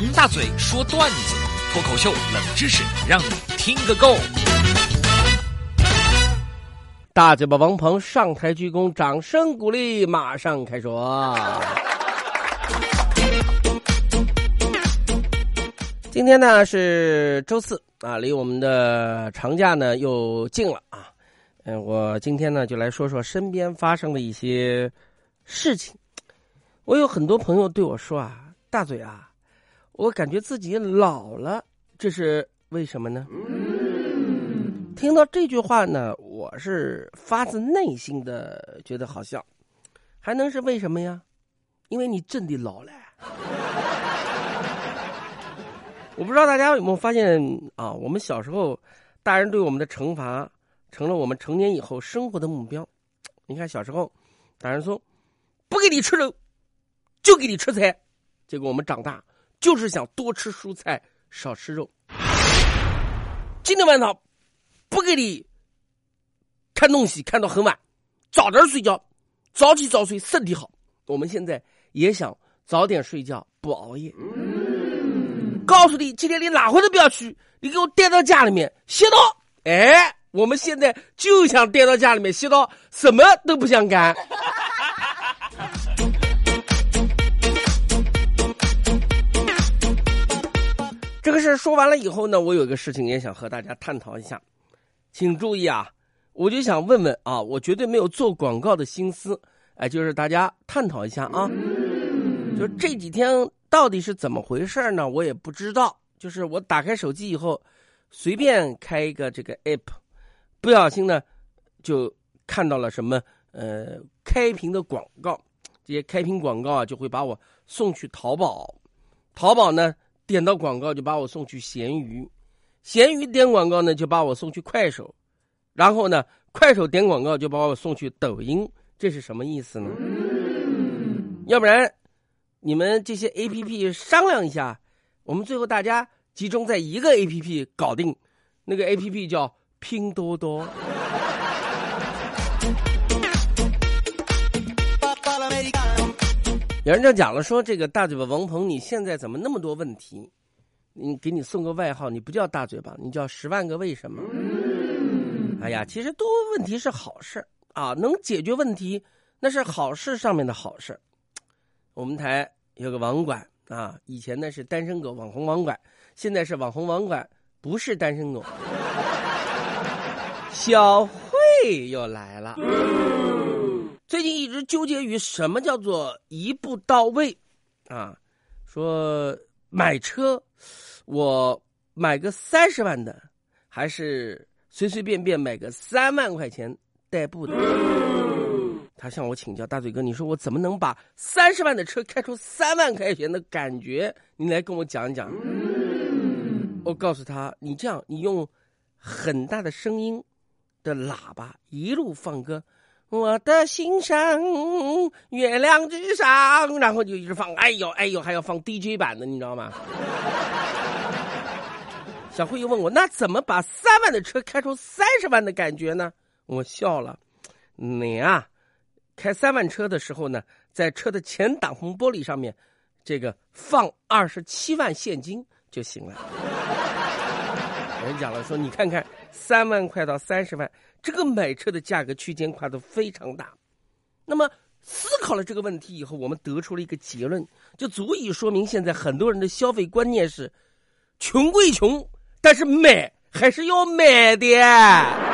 王大嘴说段子，脱口秀冷知识，让你听个够。大嘴巴王鹏上台鞠躬，掌声鼓励，马上开说。今天呢是周四啊，离我们的长假呢又近了啊。嗯，我今天呢就来说说身边发生的一些事情。我有很多朋友对我说啊，大嘴啊，我感觉自己老了，这是为什么呢？听到这句话呢，我是发自内心的觉得好笑，还能是为什么呀？因为你真的老了。我不知道大家有没有发现啊，我们小时候大人对我们的惩罚，成了我们成年以后生活的目标。你看小时候，大人说不给你吃肉。就给你吃菜，结果我们长大就是想多吃蔬菜，少吃肉。今天晚上不给你看东西，看到很晚，早点睡觉，早起早睡身体好。我们现在也想早点睡觉，不熬夜。告诉你，今天你哪回都不要去，你给我待到家里面歇到。哎，我们现在就想待到家里面歇到，什么都不想干。说完了以后呢，我有一个事情也想和大家探讨一下，请注意啊！我就想问问啊，我绝对没有做广告的心思，哎，就是大家探讨一下啊。就这几天到底是怎么回事呢？我也不知道。就是我打开手机以后，随便开一个这个 app，不小心呢，就看到了什么呃开屏的广告，这些开屏广告啊，就会把我送去淘宝，淘宝呢。点到广告就把我送去闲鱼，闲鱼点广告呢就把我送去快手，然后呢快手点广告就把我送去抖音，这是什么意思呢？要不然你们这些 A P P 商量一下，我们最后大家集中在一个 A P P 搞定，那个 A P P 叫拼多多。有人就讲了，说这个大嘴巴王鹏，你现在怎么那么多问题？你给你送个外号，你不叫大嘴巴，你叫十万个为什么？哎呀，其实多问题是好事啊，能解决问题那是好事上面的好事。我们台有个网管啊，以前呢是单身狗网红网管，现在是网红网管，不是单身狗。小慧又来了。最近一直纠结于什么叫做一步到位，啊，说买车，我买个三十万的，还是随随便便买个三万块钱代步的？他向我请教，大嘴哥，你说我怎么能把三十万的车开出三万块钱的感觉？你来跟我讲讲。我告诉他，你这样，你用很大的声音的喇叭一路放歌。我的心上，月亮之上，然后就一直放，哎呦哎呦，还要放 DJ 版的，你知道吗？小慧又问我，那怎么把三万的车开出三十万的感觉呢？我笑了，你啊，开三万车的时候呢，在车的前挡风玻璃上面，这个放二十七万现金就行了。人讲了说，你看看三万块到三十万。这个买车的价格区间跨度非常大，那么思考了这个问题以后，我们得出了一个结论，就足以说明现在很多人的消费观念是：穷归穷，但是买还是要买的。